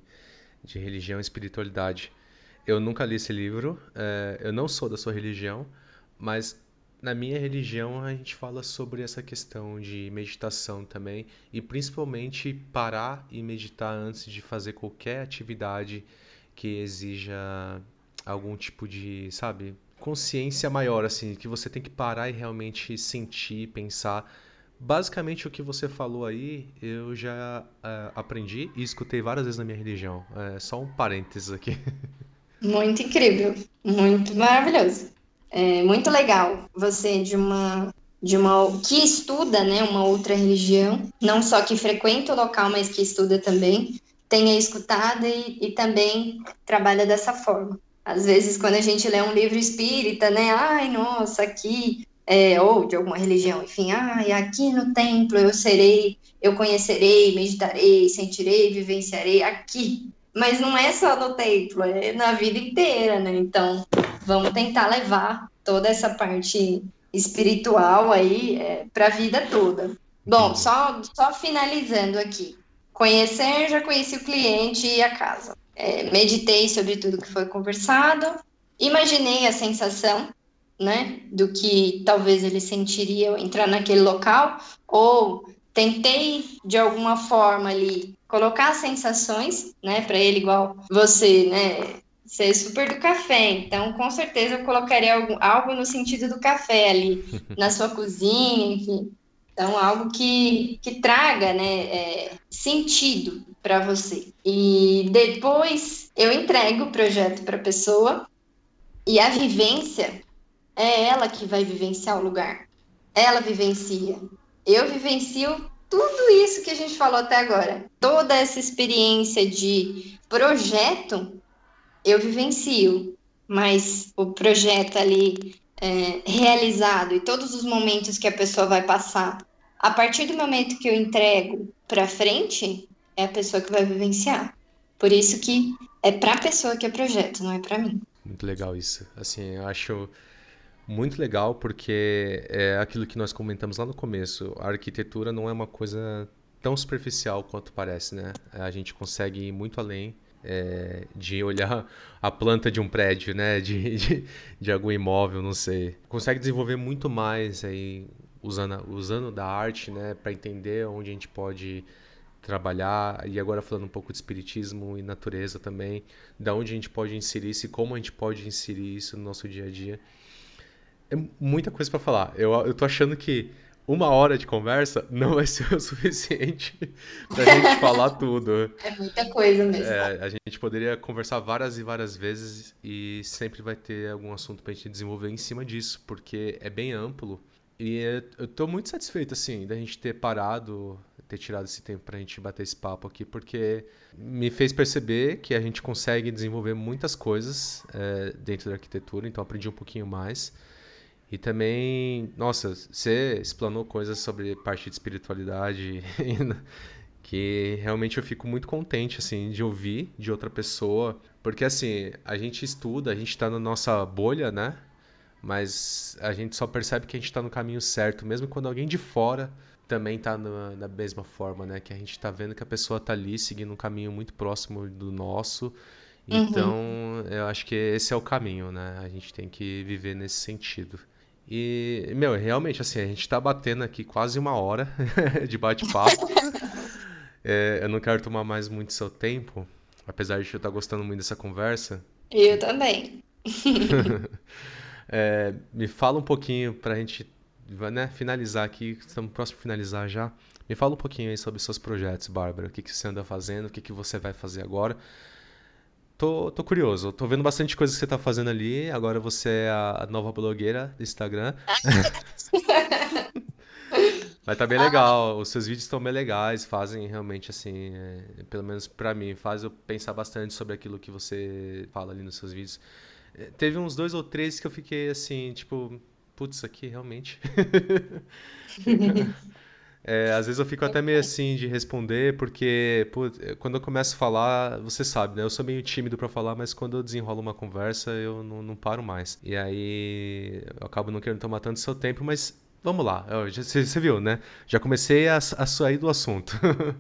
de religião e espiritualidade. Eu nunca li esse livro, é, eu não sou da sua religião, mas na minha religião a gente fala sobre essa questão de meditação também e principalmente parar e meditar antes de fazer qualquer atividade que exija algum tipo de, sabe, consciência maior assim, que você tem que parar e realmente sentir, pensar. Basicamente o que você falou aí, eu já uh, aprendi e escutei várias vezes na minha religião. É só um parênteses aqui. Muito incrível, muito maravilhoso. É muito legal você de uma de uma que estuda, né, uma outra religião, não só que frequenta o local, mas que estuda também, tenha escutado e, e também trabalha dessa forma. Às vezes, quando a gente lê um livro espírita, né, ai, nossa, aqui, é, ou de alguma religião, enfim, ai, aqui no templo eu serei, eu conhecerei, meditarei, sentirei, vivenciarei aqui mas não é só no templo, é na vida inteira, né? Então, vamos tentar levar toda essa parte espiritual aí é, para a vida toda. Bom, só, só finalizando aqui. Conhecer, já conheci o cliente e a casa. É, meditei sobre tudo que foi conversado, imaginei a sensação, né, do que talvez ele sentiria ao entrar naquele local, ou tentei de alguma forma ali colocar sensações, né, para ele igual você, né, ser super do café. Então, com certeza eu colocaria algo, algo no sentido do café ali na sua cozinha, enfim. Então, algo que, que traga né, é, sentido para você. E depois eu entrego o projeto para a pessoa e a vivência é ela que vai vivenciar o lugar. Ela vivencia. Eu vivencio tudo isso que a gente falou até agora. Toda essa experiência de projeto, eu vivencio. Mas o projeto ali é, realizado e todos os momentos que a pessoa vai passar, a partir do momento que eu entrego para frente, é a pessoa que vai vivenciar. Por isso que é para a pessoa que é projeto, não é para mim. Muito legal isso. Assim, eu acho muito legal porque é aquilo que nós comentamos lá no começo. A arquitetura não é uma coisa tão superficial quanto parece, né? A gente consegue ir muito além é, de olhar a planta de um prédio, né? De, de, de, algum imóvel, não sei. Consegue desenvolver muito mais aí usando, usando da arte, né? Para entender onde a gente pode trabalhar e agora falando um pouco de espiritismo e natureza também, da onde a gente pode inserir isso e como a gente pode inserir isso no nosso dia a dia. É muita coisa para falar. Eu, eu tô achando que uma hora de conversa não vai ser o suficiente pra gente falar tudo. É muita coisa mesmo. É, a gente poderia conversar várias e várias vezes e sempre vai ter algum assunto pra gente desenvolver em cima disso, porque é bem amplo. E eu tô muito satisfeito, assim, da gente ter parado, ter tirado esse tempo pra gente bater esse papo aqui, porque me fez perceber que a gente consegue desenvolver muitas coisas é, dentro da arquitetura, então aprendi um pouquinho mais. E também, nossa, você explanou coisas sobre parte de espiritualidade que realmente eu fico muito contente assim de ouvir de outra pessoa, porque assim, a gente estuda, a gente está na nossa bolha, né? Mas a gente só percebe que a gente está no caminho certo, mesmo quando alguém de fora também está da mesma forma, né? Que a gente está vendo que a pessoa está ali seguindo um caminho muito próximo do nosso. Uhum. Então, uhum. eu acho que esse é o caminho, né? A gente tem que viver nesse sentido. E, meu, realmente, assim, a gente tá batendo aqui quase uma hora de bate-papo. é, eu não quero tomar mais muito seu tempo, apesar de eu estar gostando muito dessa conversa. Eu também. é, me fala um pouquinho pra gente né, finalizar aqui, estamos próximo a finalizar já. Me fala um pouquinho aí sobre seus projetos, Bárbara. O que, que você anda fazendo, o que, que você vai fazer agora. Tô, tô curioso, tô vendo bastante coisa que você tá fazendo ali. Agora você é a nova blogueira do Instagram. Mas tá bem legal, os seus vídeos estão bem legais, fazem realmente assim, é, pelo menos para mim, faz eu pensar bastante sobre aquilo que você fala ali nos seus vídeos. É, teve uns dois ou três que eu fiquei assim, tipo, putz, aqui realmente. É, às vezes eu fico até meio assim de responder, porque pô, quando eu começo a falar, você sabe, né? Eu sou meio tímido para falar, mas quando eu desenrolo uma conversa, eu não, não, paro mais. E aí eu acabo não querendo tomar tanto seu tempo, mas vamos lá. Você, você viu, né? Já comecei a, a sair do assunto.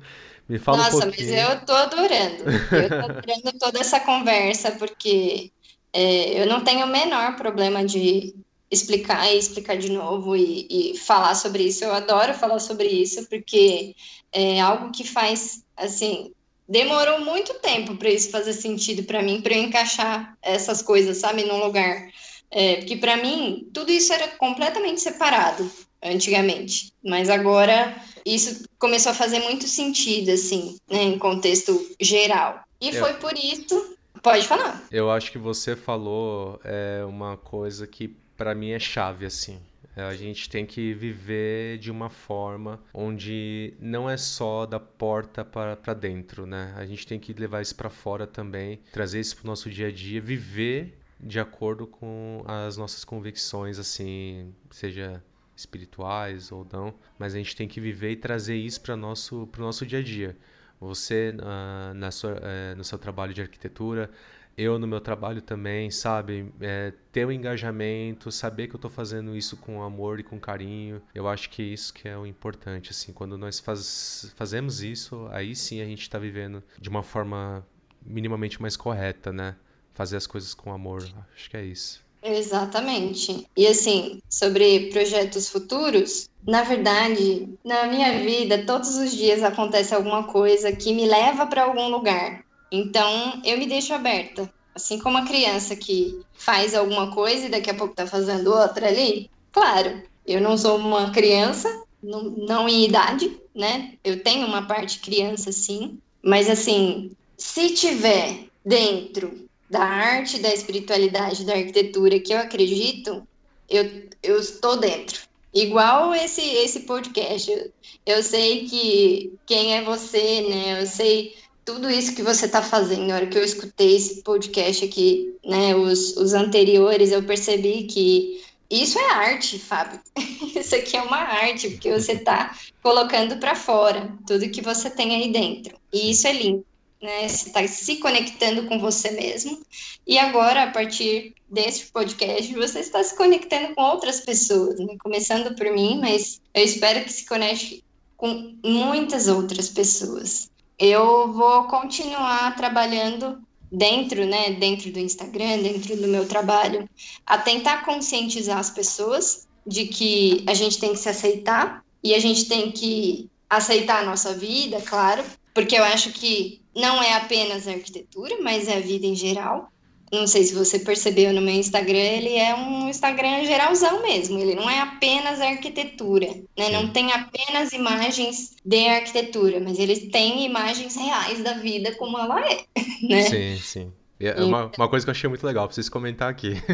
Me fala Nossa, um pouquinho. mas eu tô adorando. Eu tô adorando toda essa conversa, porque é, eu não tenho o menor problema de explicar e explicar de novo e, e, falar sobre isso. Eu adoro falar sobre isso porque é algo que faz assim. Demorou muito tempo para isso fazer sentido para mim, para eu encaixar essas coisas, sabe, num lugar. É, porque para mim tudo isso era completamente separado antigamente, mas agora isso começou a fazer muito sentido, assim, né, em contexto geral. E eu... foi por isso. Pode falar. Eu acho que você falou é, uma coisa que para mim é chave assim. É, a gente tem que viver de uma forma onde não é só da porta para dentro, né? A gente tem que levar isso para fora também, trazer isso para o nosso dia a dia, viver de acordo com as nossas convicções, assim, seja espirituais ou não, mas a gente tem que viver e trazer isso para nosso o nosso dia a dia. Você uh, na sua, uh, no seu trabalho de arquitetura eu no meu trabalho também, sabe? É, ter o um engajamento, saber que eu estou fazendo isso com amor e com carinho. Eu acho que isso que é o importante, assim. Quando nós faz, fazemos isso, aí sim a gente está vivendo de uma forma minimamente mais correta, né? Fazer as coisas com amor, acho que é isso. Exatamente. E assim, sobre projetos futuros, na verdade, na minha vida, todos os dias acontece alguma coisa que me leva para algum lugar. Então, eu me deixo aberta. Assim como a criança que faz alguma coisa e daqui a pouco tá fazendo outra ali. Claro, eu não sou uma criança, não, não em idade, né? Eu tenho uma parte criança, sim, mas assim, se tiver dentro da arte, da espiritualidade, da arquitetura que eu acredito, eu, eu estou dentro. Igual esse, esse podcast. Eu sei que quem é você, né? Eu sei tudo isso que você está fazendo. Na hora que eu escutei esse podcast aqui, né? Os, os anteriores, eu percebi que isso é arte, Fábio. Isso aqui é uma arte, porque você está colocando para fora tudo que você tem aí dentro. E isso é lindo né? Você está se conectando com você mesmo. E agora, a partir desse podcast, você está se conectando com outras pessoas, né? Começando por mim, mas eu espero que se conecte com muitas outras pessoas. Eu vou continuar trabalhando dentro, né, dentro do Instagram, dentro do meu trabalho, a tentar conscientizar as pessoas de que a gente tem que se aceitar e a gente tem que aceitar a nossa vida, claro, porque eu acho que não é apenas a arquitetura, mas é a vida em geral. Não sei se você percebeu no meu Instagram, ele é um Instagram geralzão mesmo. Ele não é apenas arquitetura, né? Não tem apenas imagens de arquitetura, mas ele tem imagens reais da vida como ela é, né? Sim, sim. É uma, uma coisa que eu achei muito legal, preciso comentar aqui.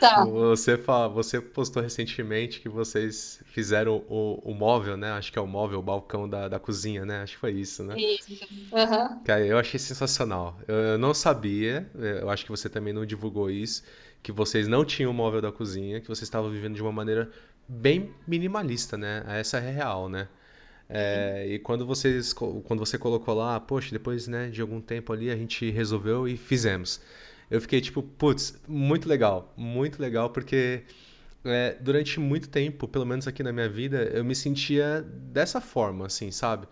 Tá. Você, fala, você postou recentemente que vocês fizeram o, o móvel, né? Acho que é o móvel, o balcão da, da cozinha, né? Acho que foi isso, né? Isso. Uhum. Cara, eu achei sensacional. Eu, eu não sabia, eu acho que você também não divulgou isso, que vocês não tinham o móvel da cozinha, que vocês estavam vivendo de uma maneira bem minimalista, né? Essa é real, né? É, e quando, vocês, quando você colocou lá, poxa, depois né, de algum tempo ali a gente resolveu e fizemos. Eu fiquei tipo, putz, muito legal, muito legal, porque é, durante muito tempo, pelo menos aqui na minha vida, eu me sentia dessa forma, assim, sabe?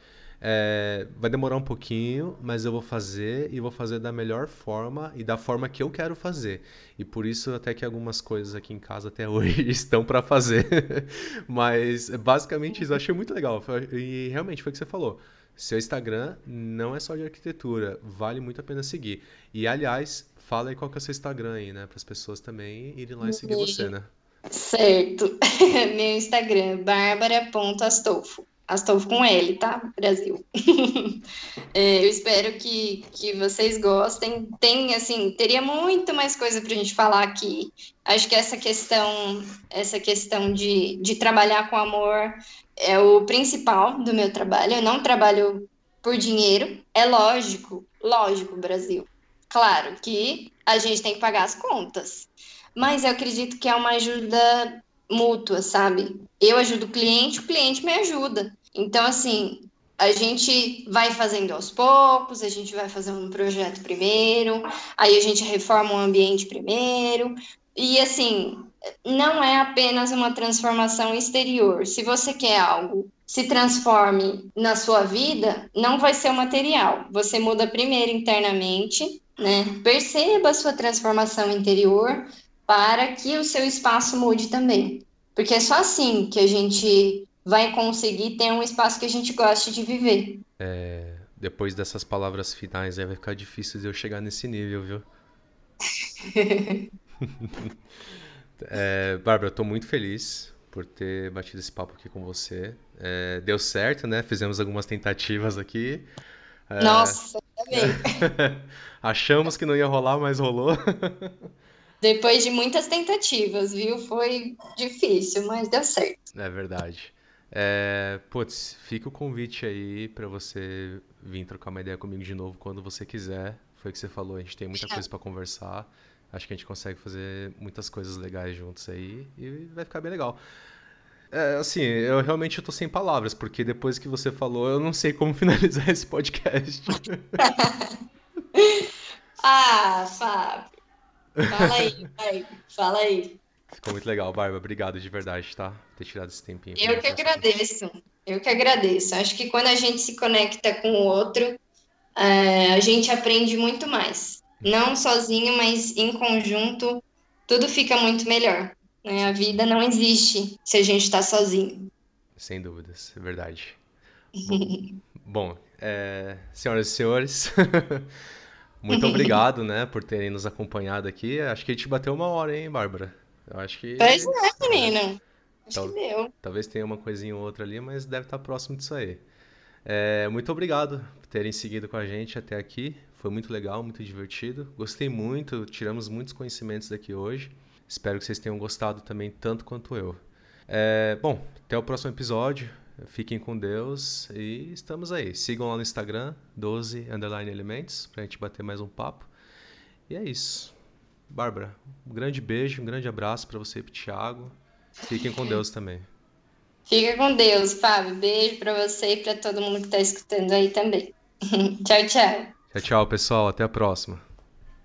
É, vai demorar um pouquinho, mas eu vou fazer e vou fazer da melhor forma e da forma que eu quero fazer. E por isso até que algumas coisas aqui em casa até hoje estão para fazer. mas basicamente isso eu achei muito legal. E realmente foi o que você falou. Seu Instagram não é só de arquitetura, vale muito a pena seguir. E aliás, fala aí qual que é o seu Instagram aí, né, para as pessoas também irem lá e seguir você, né? Certo. Meu Instagram, bárbara.astolfo. Astolfo com L, tá? Brasil. é, eu espero que, que vocês gostem. Tem, assim, teria muito mais coisa para a gente falar aqui. Acho que essa questão, essa questão de, de trabalhar com amor é o principal do meu trabalho. Eu não trabalho por dinheiro. É lógico, lógico, Brasil. Claro que a gente tem que pagar as contas. Mas eu acredito que é uma ajuda mútua, sabe? Eu ajudo o cliente, o cliente me ajuda. Então, assim, a gente vai fazendo aos poucos, a gente vai fazendo um projeto primeiro, aí a gente reforma o ambiente primeiro. E, assim, não é apenas uma transformação exterior. Se você quer algo se transforme na sua vida, não vai ser o material. Você muda primeiro internamente, né? Perceba a sua transformação interior, para que o seu espaço mude também. Porque é só assim que a gente vai conseguir ter um espaço que a gente goste de viver. É, depois dessas palavras finais aí vai ficar difícil de eu chegar nesse nível, viu? é, Bárbara, eu tô muito feliz por ter batido esse papo aqui com você. É, deu certo, né? Fizemos algumas tentativas aqui. É... Nossa, também. Achamos que não ia rolar, mas rolou. Depois de muitas tentativas, viu? Foi difícil, mas deu certo. É verdade. É, putz, fica o convite aí para você vir trocar uma ideia comigo de novo quando você quiser. Foi o que você falou, a gente tem muita coisa para conversar. Acho que a gente consegue fazer muitas coisas legais juntos aí e vai ficar bem legal. É, assim, eu realmente estou sem palavras, porque depois que você falou, eu não sei como finalizar esse podcast. ah, Fábio. Fala aí. Fala aí. Ficou muito legal, Barba. Obrigado de verdade, tá? Por ter tirado esse tempinho. Eu que agradeço. Eu que agradeço. Acho que quando a gente se conecta com o outro, é, a gente aprende muito mais. Não sozinho, mas em conjunto, tudo fica muito melhor. Né? A vida não existe se a gente está sozinho. Sem dúvidas, é verdade. Bom, é, senhoras e senhores, Muito obrigado, né, por terem nos acompanhado aqui. Acho que a gente bateu uma hora, hein, Bárbara? Eu acho que. Pois é, menino. Acho Tal, que deu. Talvez tenha uma coisinha ou outra ali, mas deve estar próximo disso aí. É, muito obrigado por terem seguido com a gente até aqui. Foi muito legal, muito divertido. Gostei muito, tiramos muitos conhecimentos daqui hoje. Espero que vocês tenham gostado também, tanto quanto eu. É, bom, até o próximo episódio. Fiquem com Deus e estamos aí. Sigam lá no Instagram, 12 underline elementos, pra gente bater mais um papo. E é isso. Bárbara, um grande beijo, um grande abraço para você e pro Thiago. Fiquem com Deus também. Fica com Deus, Fábio. Beijo para você e para todo mundo que está escutando aí também. tchau, tchau. Tchau, tchau, pessoal. Até a próxima.